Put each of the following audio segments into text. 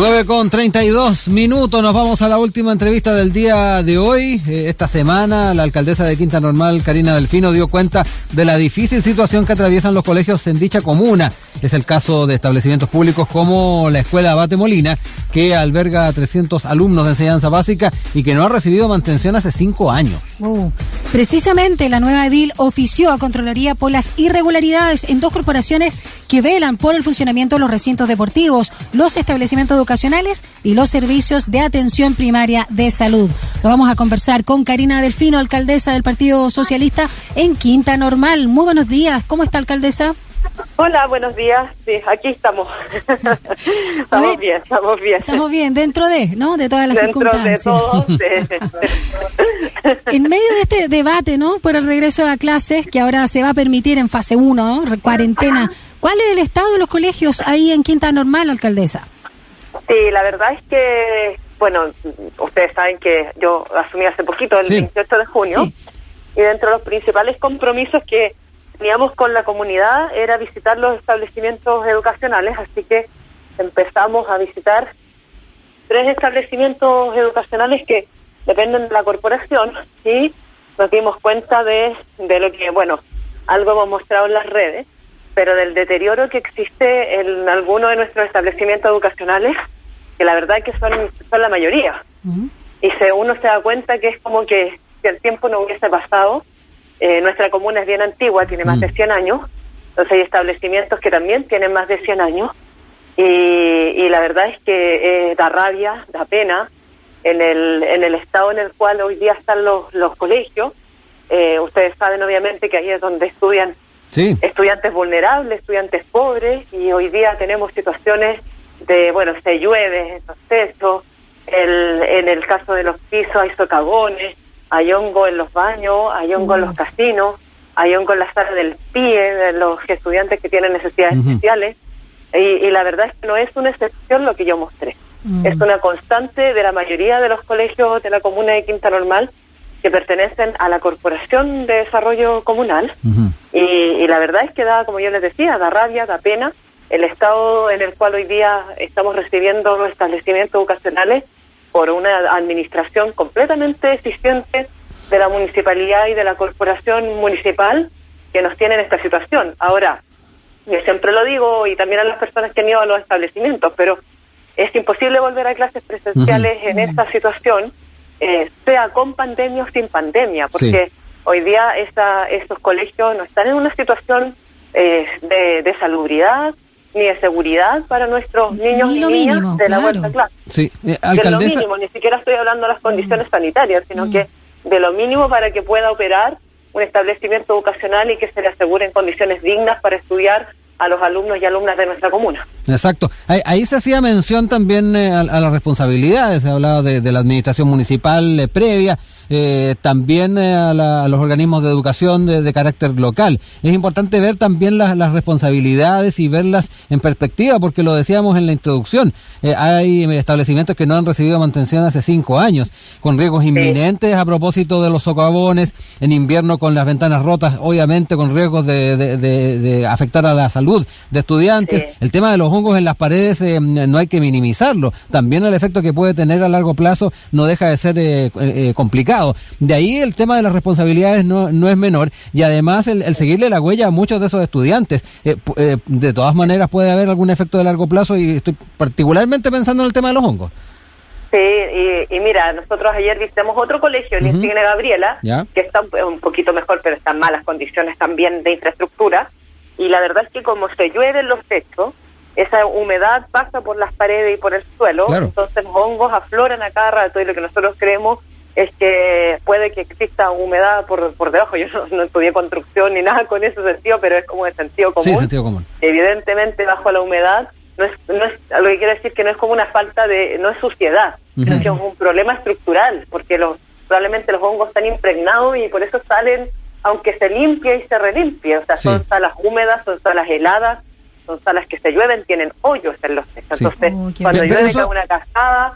9 con 32 minutos, nos vamos a la última entrevista del día de hoy. Eh, esta semana la alcaldesa de Quinta Normal, Karina Delfino, dio cuenta de la difícil situación que atraviesan los colegios en dicha comuna. Es el caso de establecimientos públicos como la Escuela Abate Molina, que alberga a 300 alumnos de enseñanza básica y que no ha recibido mantención hace cinco años. Uh, precisamente la nueva edil ofició a Contraloría por las irregularidades en dos corporaciones que velan por el funcionamiento de los recintos deportivos, los establecimientos educacionales y los servicios de atención primaria de salud. Lo vamos a conversar con Karina Delfino, alcaldesa del Partido Socialista en Quinta Normal. Muy buenos días. ¿Cómo está, alcaldesa? Hola, buenos días. Sí, aquí estamos. estamos bien, estamos bien. Estamos bien, dentro de, ¿no? De todas las dentro circunstancias. de todo. en medio de este debate, ¿no? Por el regreso a clases, que ahora se va a permitir en fase 1, ¿no? Cuarentena. ¿Cuál es el estado de los colegios ahí en Quinta Normal, alcaldesa? Sí, la verdad es que, bueno, ustedes saben que yo asumí hace poquito, el Sí. 28 de junio, Sí. y dentro de los principales compromisos que teníamos con la comunidad era visitar los establecimientos educacionales, así que empezamos a visitar tres establecimientos educacionales que dependen de la corporación y nos dimos cuenta de, de lo que, bueno, algo hemos mostrado en las redes, pero del deterioro que existe en algunos de nuestros establecimientos educacionales, que la verdad que son, son la mayoría. Y se, uno se da cuenta que es como que si el tiempo no hubiese pasado, eh, nuestra comuna es bien antigua, tiene más Mm. de 100 años, entonces hay establecimientos que también tienen más de 100 años, y, y la verdad es que eh, da rabia, da pena en el, en el estado en el cual hoy día están los, los colegios. Eh, ustedes saben obviamente que ahí es donde estudian Sí. estudiantes vulnerables, estudiantes pobres, y hoy día tenemos situaciones de, bueno, se llueve en los techos, el, en el caso de los pisos hay socavones, hay hongo en los baños, hay hongo en los casinos, hay hongo en la sala del pie de los estudiantes que tienen necesidades Ujú. especiales, y, y la verdad es que no es una excepción lo que yo mostré. Mm. Es una constante de la mayoría de los colegios de la comuna de Quinta Normal que pertenecen a la Corporación de Desarrollo Comunal. Y, y la verdad es que da, como yo les decía, da rabia, da pena el estado en el cual hoy día estamos recibiendo los establecimientos educacionales por una administración completamente deficiente de la municipalidad y de la corporación municipal que nos tiene en esta situación. Ahora, yo siempre lo digo y también a las personas que han ido a los establecimientos, pero es imposible volver a clases presenciales en esta situación, eh, sea con pandemia o sin pandemia, porque hoy día esa, esos colegios no están en una situación eh, de, de salubridad ni de seguridad para nuestros niños Ni y lo niñas mínimo, de la claro. vuelta a clase. Sí. Eh, De lo mínimo, ni siquiera estoy hablando de las condiciones sanitarias, sino Mm. que de lo mínimo para que pueda operar un establecimiento educacional y que se le aseguren condiciones dignas para estudiar a los alumnos y alumnas de nuestra comuna. Exacto. Ahí, ahí se hacía mención también eh, a, a las responsabilidades, se hablaba de, de la administración municipal eh, previa, eh, también eh, a, la- a los organismos de educación de, de carácter local. Es importante ver también las, las responsabilidades y verlas en perspectiva, porque lo decíamos en la introducción, eh, hay establecimientos que no han recibido mantención hace cinco años, con riesgos inminentes a propósito de los socavones, en invierno con las ventanas rotas, obviamente con riesgos de, de- de- de afectar a la salud de estudiantes. Sí. El tema de los hongos en las paredes eh, no hay que minimizarlo. También el efecto que puede tener a largo plazo no deja de ser eh, De ahí el tema de las responsabilidades no, no es menor y además el, el seguirle la huella a muchos de esos estudiantes. Eh, eh, de todas maneras puede haber algún efecto de largo plazo y estoy particularmente pensando en el tema de los hongos. Sí, y, y mira, nosotros ayer visitamos otro colegio, el Ujú. Insigne Gabriela, que está un, poquito mejor, pero está en malas condiciones también de infraestructura. Y la verdad es que como se llueve en los techos, esa humedad pasa por las paredes y por el suelo, Claro. entonces los hongos afloran a cada rato y lo que nosotros creemos es que puede que exista humedad por, por debajo. Yo no, no estudié construcción ni nada con ese sentido, pero es como de sentido común Sí, sentido común. evidentemente bajo la humedad no es, no es lo que quiere decir que no es como una falta de no es suciedad sino Ujú. que es un problema estructural porque los probablemente los hongos están impregnados y por eso salen aunque se limpie y se relimpie o sea Sí. son salas húmedas son salas heladas son salas que se llueven tienen hoyos en los techos Sí. entonces Oh, cuando llueve eso- cae una cascada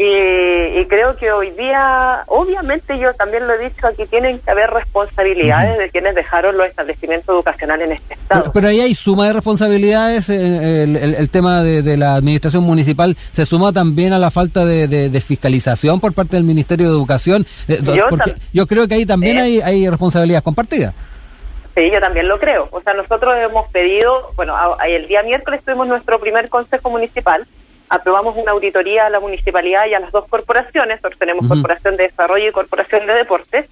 Y, creo que hoy día, obviamente yo también lo he dicho, aquí tienen que haber responsabilidades de quienes dejaron los establecimientos educacionales en este estado. Pero, ahí hay suma de responsabilidades, eh, el, tema de, la administración municipal se suma también a la falta de, fiscalización por parte del Ministerio de Educación, eh, yo, porque yo creo que ahí también hay, hay responsabilidades compartidas. Sí, yo también lo creo. O sea, nosotros hemos pedido, bueno, el día miércoles tuvimos nuestro primer consejo municipal aprobamos una auditoría a la municipalidad y a las dos corporaciones, tenemos Corporación de Desarrollo y Corporación de Deportes,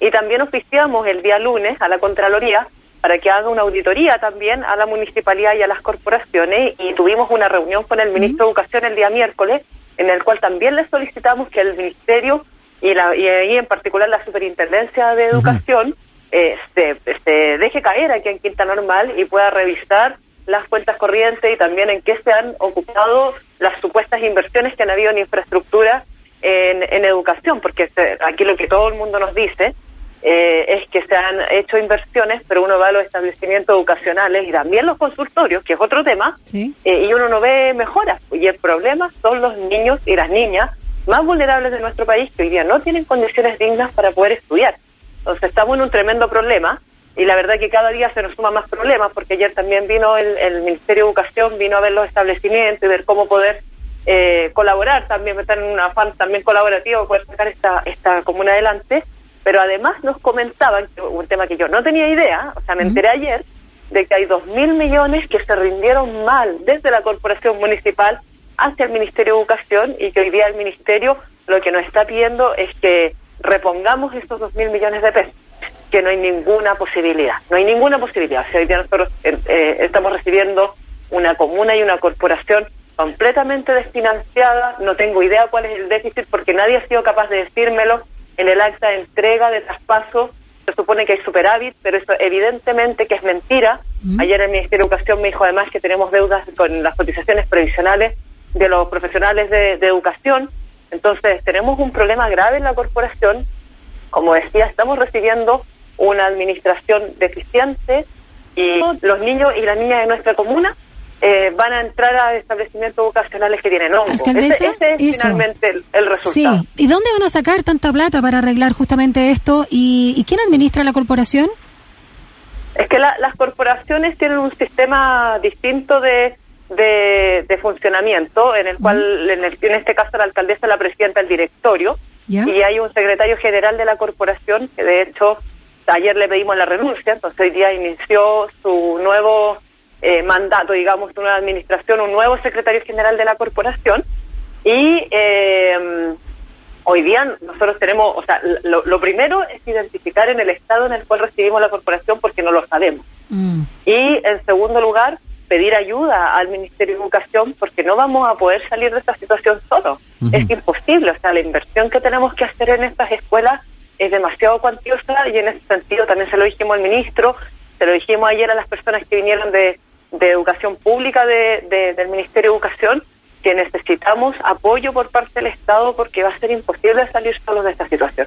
y también oficiamos el día lunes a la Contraloría para que haga una auditoría también a la municipalidad y a las corporaciones, y tuvimos una reunión con el ministro de Educación el día miércoles, en el cual también le solicitamos que el ministerio y, la, y ahí en particular la Superintendencia de Educación eh, se, se deje caer aquí en Quinta Normal y pueda revisar las cuentas corrientes y también en qué se han ocupado las supuestas inversiones que han habido en infraestructura en, educación, porque aquí lo que todo el mundo nos dice eh, es que se han hecho inversiones, pero uno va a los establecimientos educacionales y también los consultorios, que es otro tema, eh, y uno no ve mejoras. Y el problema son los niños y las niñas más vulnerables de nuestro país que hoy día no tienen condiciones dignas para poder estudiar. Entonces estamos en un tremendo problema y la verdad que cada día se nos suman más problemas porque ayer también vino el, Ministerio de Educación, vino a ver los establecimientos y ver cómo poder eh, colaborar también, estar en un afán también colaborativo, poder sacar esta, esta comuna adelante, pero además nos comentaban, un tema que yo no tenía idea, o sea, me enteré ayer, de que hay dos mil millones que se rindieron mal desde la corporación municipal hacia el Ministerio de Educación y que hoy día el Ministerio lo que nos está pidiendo es que repongamos estos dos mil millones de pesos que no hay ninguna posibilidad, no hay ninguna posibilidad. O sea, hoy día nosotros eh, eh, estamos recibiendo una comuna y una corporación completamente desfinanciada, no tengo idea cuál es el déficit porque nadie ha sido capaz de decírmelo en el acta de entrega de traspaso. Se supone que hay superávit, pero eso evidentemente que es mentira. Mm. Ayer el Ministerio de Educación me dijo además que tenemos deudas con las cotizaciones previsionales de los profesionales de educación. Entonces, tenemos un problema grave en la corporación. Como decía, estamos recibiendo una administración deficiente y los niños y las niñas de nuestra comuna eh, van a entrar a establecimientos vocacionales que tienen hongo. Ese, es finalmente el, resultado. Sí. ¿Y dónde van a sacar tanta plata para arreglar justamente esto? ¿Y, quién administra la corporación? Es que las corporaciones tienen un sistema distinto de, de, funcionamiento, en el cual, en, en, este caso, la alcaldesa, la presidenta, el directorio, y hay un secretario general de la corporación que, de hecho, ayer le pedimos la renuncia, entonces hoy día inició su nuevo eh, mandato, digamos, una administración, un nuevo secretario general de la corporación y eh, hoy día nosotros tenemos, o sea, lo, primero es identificar en el estado en el cual recibimos la corporación porque no lo sabemos. Mm. Y en segundo lugar, pedir ayuda al Ministerio de Educación porque no vamos a poder salir de esta situación solo. Es imposible, o sea, la inversión que tenemos que hacer en estas escuelas es demasiado cuantiosa y en ese sentido también se lo dijimos al ministro, se lo dijimos ayer a las personas que vinieron de, de educación pública de, del Ministerio de Educación, que necesitamos apoyo por parte del Estado porque va a ser imposible salir solos de esta situación.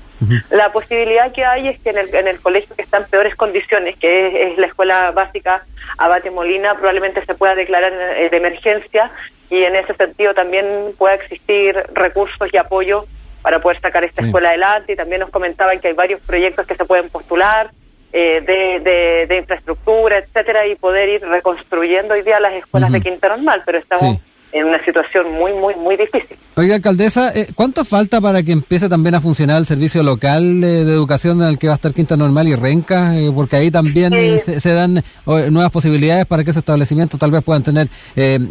La posibilidad que hay es que en el, en el colegio que está en peores condiciones, que es, la escuela básica Abate Molina, probablemente se pueda declarar de emergencia y en ese sentido también pueda existir recursos y apoyo para poder sacar esta escuela adelante y también nos comentaban que hay varios proyectos que se pueden postular eh, de, de, infraestructura, etcétera, y poder ir reconstruyendo hoy día las escuelas de Quinta Normal, pero estamos en una situación muy, muy, muy difícil. Oiga, alcaldesa, eh, ¿cuánto falta para que empiece también a funcionar el servicio local de, educación en el que va a estar Quinta Normal y Renca? Eh, porque ahí también se, dan nuevas posibilidades para que esos establecimientos tal vez puedan tener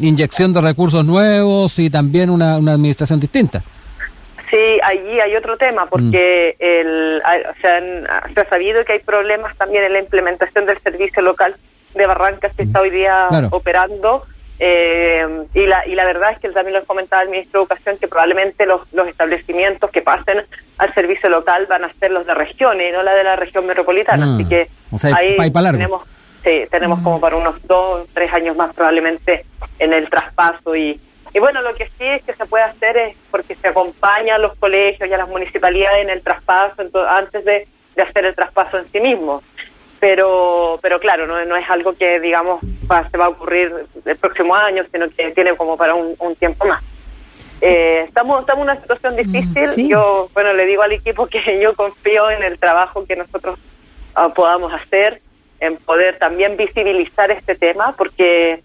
inyección de recursos nuevos y también una, una administración distinta. Sí, allí hay otro tema, porque mm. el, se, ha sabido que hay problemas también en la implementación del servicio local de Barrancas que está hoy día operando. Eh, y, la, y la verdad es que también lo comentaba el ministro de Educación que probablemente los, los establecimientos que pasen al servicio local van a ser los de regiones y no la de la región metropolitana. Ah, Así que ahí tenemos, sí, tenemos mm. como para unos dos, tres años más probablemente en el traspaso y, y bueno, lo que sí es que se puede hacer es porque se acompaña a los colegios y a las municipalidades en el traspaso antes de, hacer el traspaso en sí mismo. Pero, pero claro, no, no es algo que, digamos, se va a ocurrir el próximo año, sino que tiene como para un, tiempo más. Eh, estamos, estamos en una situación mm, difícil. Yo, bueno, le digo al equipo que yo confío en el trabajo que nosotros ah, podamos hacer, en poder también visibilizar este tema, porque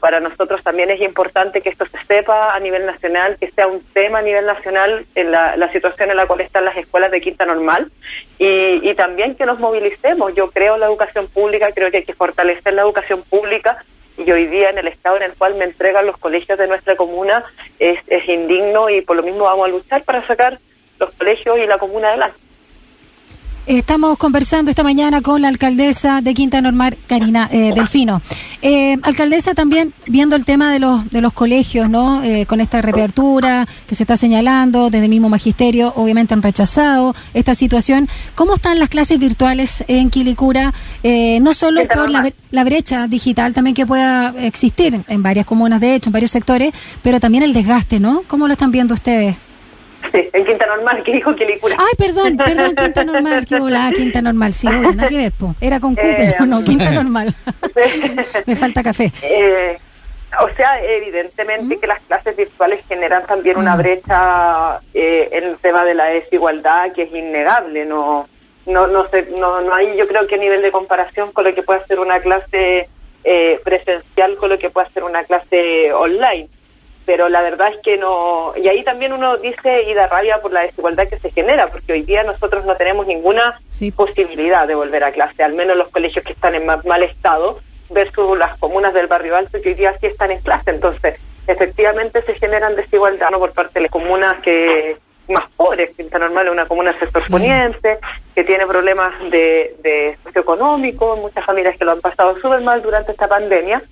para nosotros también es importante que esto se sepa a nivel nacional, que sea un tema a nivel nacional en la, situación en la cual están las escuelas de quinta normal y, y también que nos movilicemos. Yo creo en la educación pública, creo que hay que fortalecer la educación pública y hoy día en el estado en el cual me entregan los colegios de nuestra comuna es, es indigno y por lo mismo vamos a luchar para sacar los colegios y la comuna adelante. Estamos conversando esta mañana con la alcaldesa de Quinta Normal, Karina eh, Delfino. Eh, alcaldesa, también viendo el tema de los, de los colegios, ¿no? Eh, con esta reapertura que se está señalando, desde el mismo magisterio, obviamente han rechazado esta situación. ¿Cómo están las clases virtuales en Quilicura? no solo por la, la, brecha digital también que pueda existir en varias comunas, de hecho, en varios sectores, pero también el desgaste, ¿no? ¿Cómo lo están viendo ustedes? Sí, en Quinta Normal, que dijo Quilicura. Ay, perdón, perdón, Quinta Normal, que hola, Quinta Normal, sí, oye, nada que ver, po. Era con Q, pero eh, no, Quinta Normal. Me falta café. Eh, o sea, evidentemente ¿Mm? que las clases virtuales generan también una mm. brecha eh, en el tema de la desigualdad que es innegable, no no no sé, no, no hay yo creo que nivel de comparación con lo que puede ser una clase eh, presencial con lo que puede ser una clase online pero la verdad es que no, y ahí también uno dice y da rabia por la desigualdad que se genera, porque hoy día nosotros no tenemos ninguna posibilidad de volver a clase, al menos los colegios que están en mal estado, versus las comunas del barrio alto que hoy día sí están en clase. Entonces, efectivamente se generan desigualdad ¿no? por parte de las comunas que más pobres, Quinta Normal es una comuna sector poniente, que tiene problemas de, de socioeconómico, muchas familias que lo han pasado súper mal durante esta pandemia,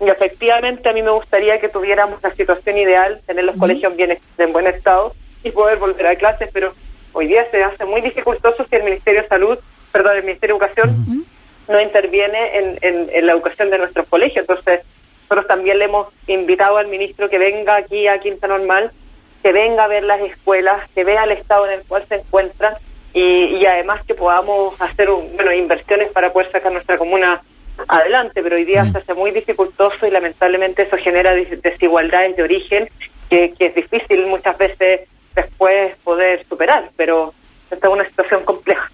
y efectivamente a mí me gustaría que tuviéramos la situación ideal, tener los colegios bien en buen estado y poder volver a clases, pero hoy día se hace muy dificultoso si el Ministerio de Salud, perdón, el Ministerio de Educación no interviene en, en, la educación de nuestros colegios. Entonces, nosotros también le hemos invitado al ministro que venga aquí a Quinta Normal, que venga a ver las escuelas, que vea el estado en el cual se encuentran y, y además que podamos hacer bueno inversiones para poder sacar nuestra comuna adelante, pero hoy día mm. se hace muy dificultoso y lamentablemente eso genera desigualdades de origen que, que es difícil muchas veces después poder superar, pero esta es una situación compleja.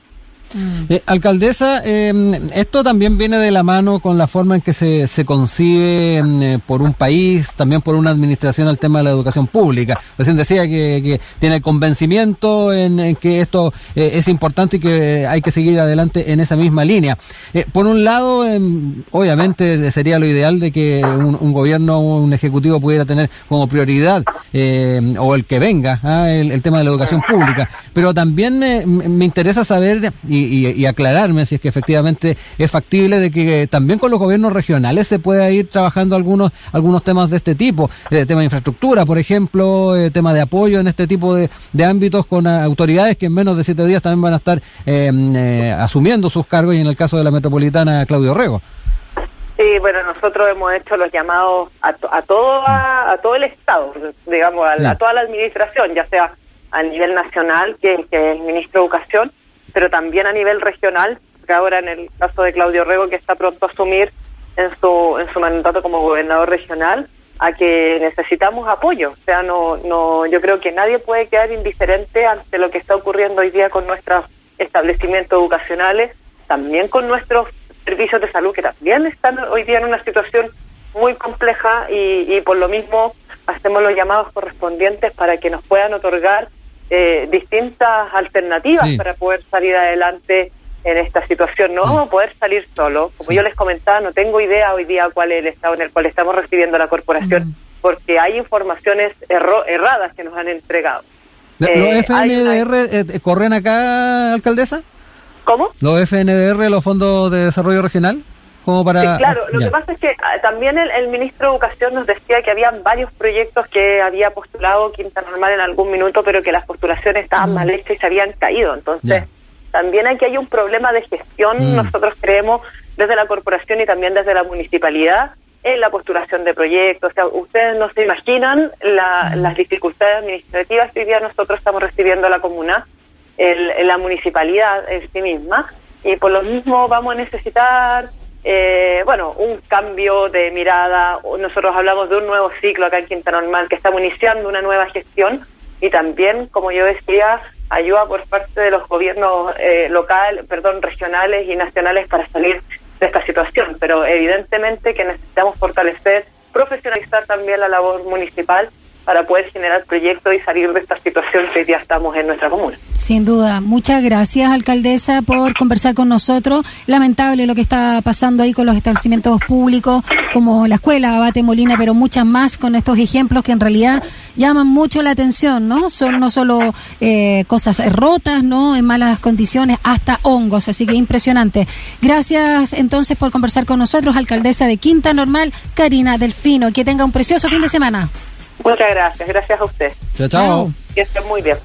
Eh, alcaldesa, eh, esto también viene de la mano con la forma en que se, se concibe em, eh, por un país, también por una administración al tema de la educación pública. Recién decía que, tiene convencimiento en, que esto eh, es importante y que hay que seguir adelante en esa misma línea. por un lado, em, obviamente sería lo ideal de que un, gobierno o un ejecutivo pudiera tener como prioridad, o el que venga, ah, el, tema de la educación pública. Pero también me interesa saber, y y, aclararme si es que efectivamente es factible de que también con los gobiernos regionales se pueda ir trabajando algunos algunos temas de este tipo, eh, tema de infraestructura, por ejemplo, eh, tema de apoyo en este tipo de, ámbitos con autoridades que en menos de siete días también van a estar em, eh, asumiendo sus cargos y en el caso de la metropolitana Claudio Rego. Sí, bueno, nosotros hemos hecho los llamados a, a todo a, todo el Estado, digamos, a, toda la administración, ya sea a nivel nacional, que, que es el ministro de Educación, pero también a nivel regional, que ahora en el caso de Claudio Rego, que está pronto a asumir en su, en su mandato como gobernador regional, a que necesitamos apoyo. O sea, no, no, yo creo que nadie puede quedar indiferente ante lo que está ocurriendo hoy día con nuestros establecimientos educacionales, también con nuestros servicios de salud, que también están hoy día en una situación muy compleja y, y por lo mismo hacemos los llamados correspondientes para que nos puedan otorgar eh, distintas alternativas para poder salir adelante en esta situación. No vamos a poder salir solo. Como yo les comentaba, no tengo idea hoy día cuál es el estado en el cual estamos recibiendo la corporación, mm. porque hay informaciones erradas que nos han entregado. ¿Los eh, FNDR eh, corren acá, alcaldesa? ¿Cómo? ¿Los FNDR, los fondos de desarrollo regional? Para... claro, lo que pasa es que ah, también el, ministro de Educación nos decía que había varios proyectos que había postulado Quinta Normal en algún minuto, pero que las postulaciones estaban mm. mal hechas y se habían caído. Entonces, también aquí hay un problema de gestión, mm. nosotros creemos, desde la corporación y también desde la municipalidad, en la postulación de proyectos. O sea, ustedes no se imaginan mm. las dificultades administrativas que hoy día nosotros estamos recibiendo a la comuna, el, la municipalidad en sí misma, y por lo mismo vamos a necesitar eh, bueno, un cambio de mirada. Nosotros hablamos de un nuevo ciclo acá en Quinta Normal, que estamos iniciando una nueva gestión y también, como yo decía, ayuda por parte de los gobiernos eh, local, perdón, regionales y nacionales para salir de esta situación. Pero evidentemente que necesitamos fortalecer, profesionalizar también la labor municipal para poder generar proyectos y salir de esta situación que ya estamos en nuestra comuna. Sin duda. Muchas gracias, alcaldesa, por conversar con nosotros. Lamentable lo que está pasando ahí con los establecimientos públicos, como la escuela Abate Molina, pero muchas más con estos ejemplos que en realidad llaman mucho la atención, ¿no? Son no solo eh, cosas rotas, ¿no? En malas condiciones, hasta hongos. Así que impresionante. Gracias entonces por conversar con nosotros, alcaldesa de Quinta Normal, Karina Delfino. Que tenga un precioso fin de semana. Muchas gracias, gracias a usted. Chao, chao. Que estén muy bien.